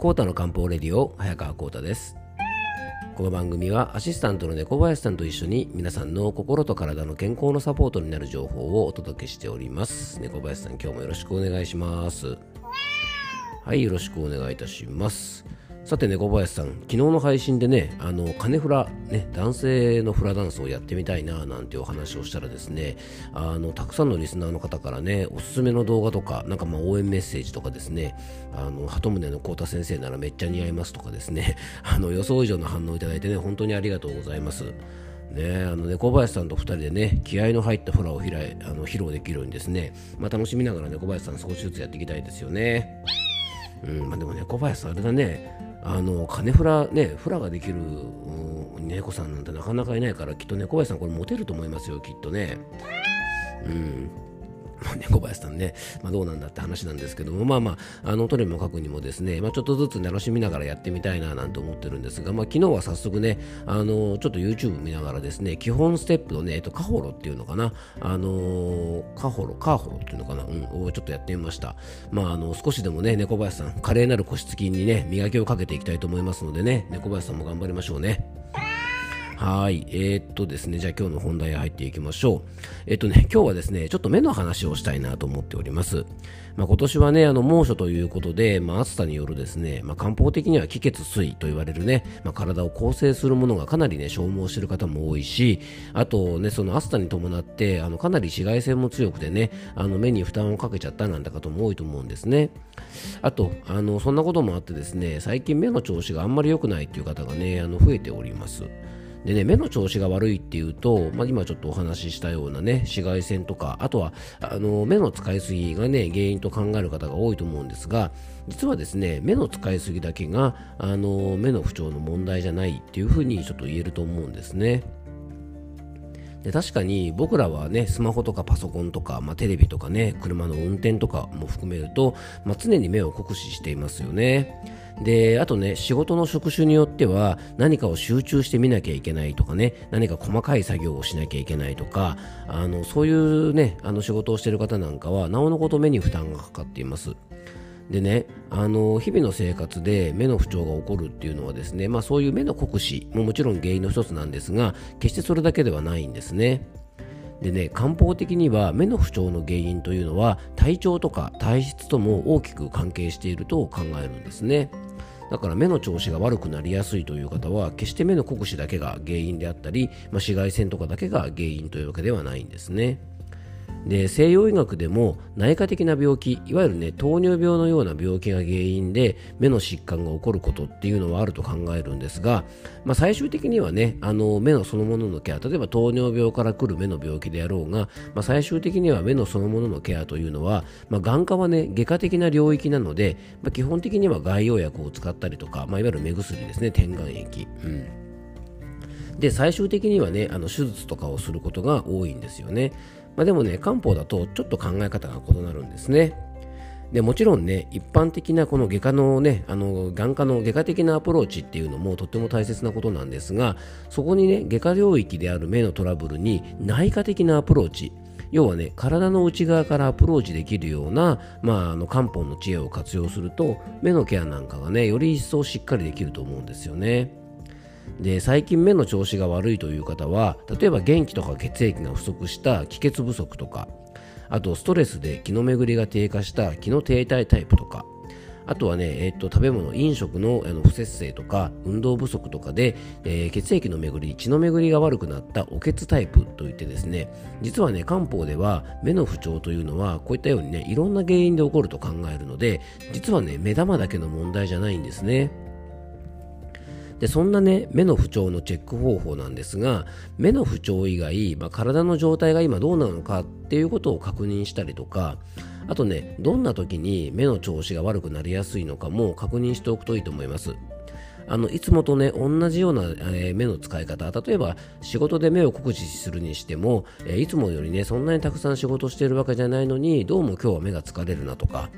コータの漢方レディオ早川コータです。この番組はアシスタントの猫林さんと一緒に皆さんの心と体の健康のサポートになる情報をお届けしております。猫林さん今日もよろしくお願いします。はいよろしくお願いいたします。さてね、小林さん、昨日の配信でね、あの、金フラ、ね、男性のフラダンスをやってみたいな、なんてお話をしたらですね、あの、たくさんのリスナーの方からね、おすすめの動画とか、なんかまあ応援メッセージとかですね、あの、鳩宗の幸太先生ならめっちゃ似合いますとかですね、あの、予想以上の反応をいただいてね、本当にありがとうございます。ね、あの猫林さんと2人でね気合の入ったフラを披露あの披露できるようにですね、まあ、楽しみながら猫林さん少しずつやっていきたいですよね。うんまあ、でも猫林さんあれだねあの金フラねフラができる、うん、猫さんなんてなかなかいないからきっと猫林さんこれモテると思いますよきっとね。うん。猫林さんね、まあ、どうなんだって話なんですけども、まあまあ、あの、トレも書くにもですね、まあ、ちょっとずつ楽しみながらやってみたいななんて思ってるんですが、まあ、昨日は早速ね、あの、ちょっと YouTube 見ながらですね、基本ステップのね、えっと、カホロっていうのかな、あのカホロ、カーホロっていうのかな、うん、をちょっとやってみました。まあ、あの、少しでもね、猫林さん、華麗なる個室筋にね、磨きをかけていきたいと思いますのでね、猫林さんも頑張りましょうね。はい。えー、っとですね、じゃあ今日の本題入っていきましょう。えー、っとね、今日はですね、ちょっと目の話をしたいなと思っております。まあ、今年はね、あの猛暑ということで、まあ、暑さによるですね、まあ、漢方的には気血水と言われるね、まあ、体を構成するものがかなりね、消耗してる方も多いし、あとね、その暑さに伴って、あのかなり紫外線も強くてね、あの目に負担をかけちゃったなんて方も多いと思うんですね。あと、あのそんなこともあってですね、最近目の調子があんまり良くないっていう方がね、あの増えております。でね、目の調子が悪いっていうと、まあ、今ちょっとお話ししたようなね、紫外線とか、あとは、あの、目の使いすぎがね、原因と考える方が多いと思うんですが、実はですね、目の使いすぎだけが、あの、目の不調の問題じゃないっていうふうにちょっと言えると思うんですね。で確かに僕らはねスマホとかパソコンとか、まあ、テレビとかね車の運転とかも含めると、まあ、常に目を酷使していますよね。で、あとね、仕事の職種によっては何かを集中して見なきゃいけないとかね、何か細かい作業をしなきゃいけないとか、あの、そういうね、あの仕事をしている方なんかは、なおのこと目に負担がかかっています。でね、あの日々の生活で目の不調が起こるっていうのはですね、まあ、そういう目の酷使ももちろん原因の一つなんですが決してそれだけではないんですね。でね漢方的には目の不調の原因というのは体調とか体質とも大きく関係していると考えるんですね。だから目の調子が悪くなりやすいという方は決して目の酷使だけが原因であったり、まあ、紫外線とかだけが原因というわけではないんですね。で西洋医学でも内科的な病気いわゆるね糖尿病のような病気が原因で目の疾患が起こることっていうのはあると考えるんですが、まあ、最終的にはねあの目のそのもののケア例えば糖尿病から来る目の病気であろうが、まあ、最終的には目のそのもののケアというのは、まあ、眼科はね外科的な領域なので、まあ、基本的には外用薬を使ったりとか、まあ、いわゆる目薬ですね点眼液、うんで最終的にはねあの手術とかをすることが多いんですよね。まあ、でもね、漢方だとちょっと考え方が異なるんですね。でもちろんね、一般的なこの外科のね、あの眼科の外科的なアプローチっていうのもとっても大切なことなんですが、そこにね、外科領域である目のトラブルに内科的なアプローチ、要はね、体の内側からアプローチできるような、まあ、あの漢方の知恵を活用すると、目のケアなんかがね、より一層しっかりできると思うんですよね。で最近目の調子が悪いという方は例えば元気とか血液が不足した気血不足とかあとストレスで気の巡りが低下した気の停滞タイプとかあとはね、えー、っと食べ物、飲食のあの不節制とか運動不足とかで、えー、血液の巡り、血の巡りが悪くなったお血タイプといってですね、実はね、漢方では目の不調というのはこういったようにね、いろんな原因で起こると考えるので、実はね、目玉だけの問題じゃないんですね。でそんなね目の不調のチェック方法なんですが目の不調以外、まあ、体の状態が今どうなのかっていうことを確認したりとかあとねどんな時に目の調子が悪くなりやすいのかも確認しておくといいと思います。あのいつもとね同じような、えー、目の使い方例えば仕事で目を酷使するにしても、えー、いつもよりねそんなにたくさん仕事してるわけじゃないのにどうも今日は目が疲れるなとか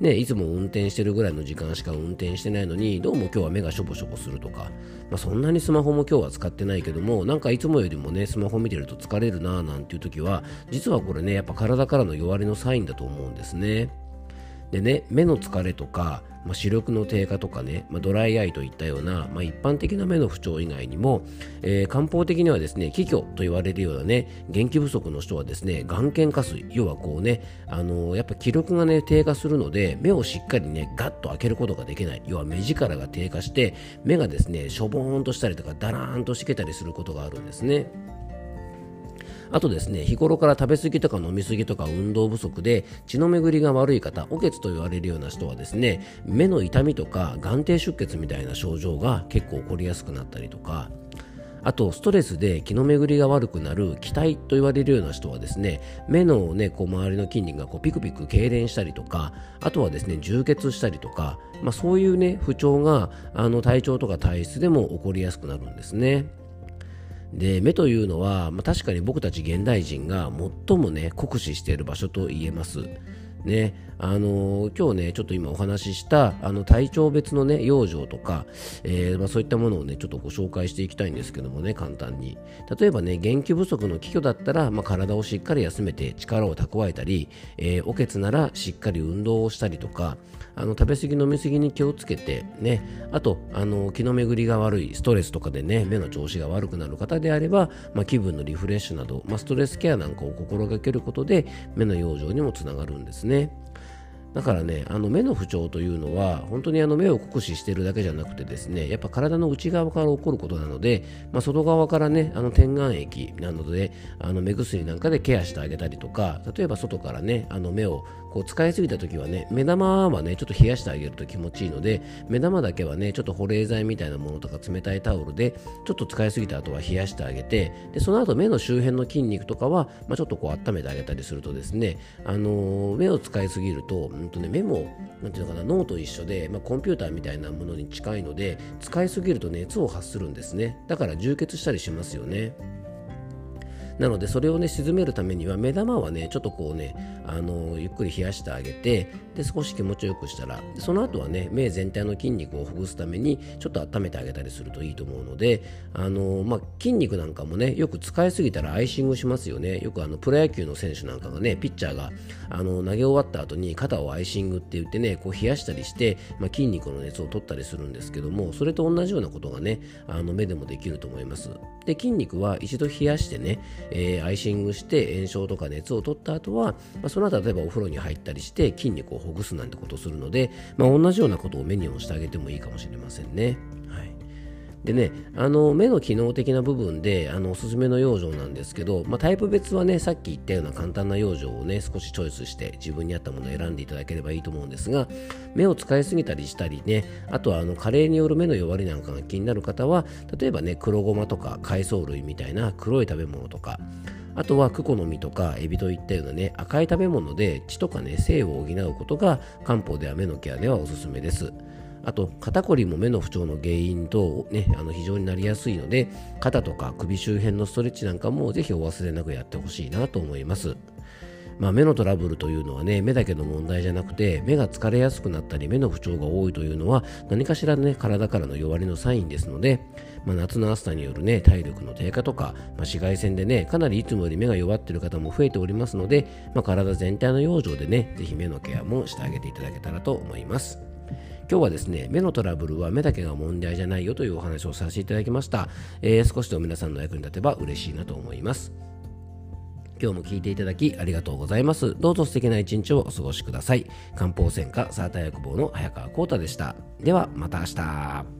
ね、いつも運転してるぐらいの時間しか運転してないのに、どうも今日は目がしょぼしょぼするとか、まあ、そんなにスマホも今日は使ってないけども、なんかいつもよりもね、スマホ見てると疲れるなぁなんていう時は、実はこれね、やっぱ体からの弱りのサインだと思うんですね。でね目の疲れとか、まあ、視力の低下とかね、まあ、ドライアイといったような、まあ、一般的な目の不調以外にも、えー、漢方的にはですね気虚と言われるようなね元気不足の人はですね眼瞼下垂要はこうね、あのー、やっぱ気力がね低下するので目をしっかりねガッと開けることができない要は目力が低下して目がですねしょぼーんとしたりとかだらーんとしけたりすることがあるんですね。あとですね、日頃から食べ過ぎとか飲み過ぎとか運動不足で血の巡りが悪い方、おけつと言われるような人はですね、目の痛みとか眼底出血みたいな症状が結構起こりやすくなったりとか、あと、ストレスで気の巡りが悪くなる気体と言われるような人はですね、目のね、こう周りの筋肉がこうピクピク痙攣したりとか、あとはですね、充血したりとか、まあ、そういうね、不調があの体調とか体質でも起こりやすくなるんですね。で目というのは、まあ、確かに僕たち現代人が最もね酷使している場所と言えます。ね、あのー、今日ね、ちょっと今お話しした、あの、体調別のね、養生とか、えー、まあ、そういったものをね、ちょっとご紹介していきたいんですけどもね、簡単に。例えばね、元気不足の気虚だったら、まあ、体をしっかり休めて力を蓄えたり、えー、おけつならしっかり運動をしたりとか、あの食べ過ぎ飲み過ぎに気をつけてねあとあの気の巡りが悪いストレスとかでね目の調子が悪くなる方であれば、まあ、気分のリフレッシュなど、まあ、ストレスケアなんかを心がけることで目の養生にもつながるんですね。Padre, だからね、あの目の不調というのは、本当にあの目を酷使しているだけじゃなくてですね、やっぱ体の内側から起こることなので、まあ、外側からね、あの点眼液なので、あの目薬なんかでケアしてあげたりとか、例えば外からね、あの目をこう使いすぎた時はね、目玉はね、ちょっと冷やしてあげると気持ちいいので、目玉だけはね、ちょっと保冷剤みたいなものとか冷たいタオルで、ちょっと使いすぎた後は冷やしてあげて、でその後目の周辺の筋肉とかは、まあ、ちょっとこう温めてあげたりするとですね、あのー、目を使いすぎると、うんとね、メモ、なんていうのかな、脳と一緒で、まあ、コンピューターみたいなものに近いので、使いすぎると熱を発するんですね。だから充血したりしますよね。なのでそれをね沈めるためには目玉はねちょっとこうねあのゆっくり冷やしてあげてで少し気持ちよくしたらその後はね目全体の筋肉をほぐすためにちょっと温めてあげたりするといいと思うのであの、まあ、筋肉なんかもねよく使いすぎたらアイシングしますよね。よくあのプロ野球の選手なんかがねピッチャーがあの投げ終わった後に肩をアイシングって言ってねこう冷やしたりして、まあ、筋肉の熱を取ったりするんですけどもそれと同じようなことがねあの目でもできると思います。で筋肉は一度冷やしてねえー、アイシングして炎症とか熱を取った後は、まあ、その後例えばお風呂に入ったりして筋肉をほぐすなんてことをするので、まあ、同じようなことをメニューをしてあげてもいいかもしれませんね。はいでね、あの目の機能的な部分であのおすすめの養生なんですけど、まあ、タイプ別はねさっき言ったような簡単な養生をね少しチョイスして自分に合ったものを選んでいただければいいと思うんですが目を使いすぎたりしたりねあとはあの加齢による目の弱りなんかが気になる方は例えばね黒ごまとか海藻類みたいな黒い食べ物とかあとはクコの実とかエビといったようなね赤い食べ物で血とかね性を補うことが漢方では目のケアではおすすめです。あと肩こりも目の不調の原因と、ね、あの非常になりやすいので肩とか首周辺のストレッチなんかもぜひお忘れなくやってほしいなと思います。まあ、目のトラブルというのはね目だけの問題じゃなくて目が疲れやすくなったり目の不調が多いというのは何かしらね体からの弱りのサインですので、まあ、夏の暑さによるね体力の低下とか、まあ、紫外線でねかなりいつもより目が弱っている方も増えておりますので、まあ、体全体の養生でねぜひ目のケアもしてあげていただけたらと思います。今日はですね、目のトラブルは目だけが問題じゃないよというお話をさせていただきました。えー、少しでも皆さんの役に立てば嬉しいなと思います。今日も聞いていただきありがとうございます。どうぞ素敵な一日をお過ごしください。漢方専科サーター薬房の早川幸太でした。ではまた明日。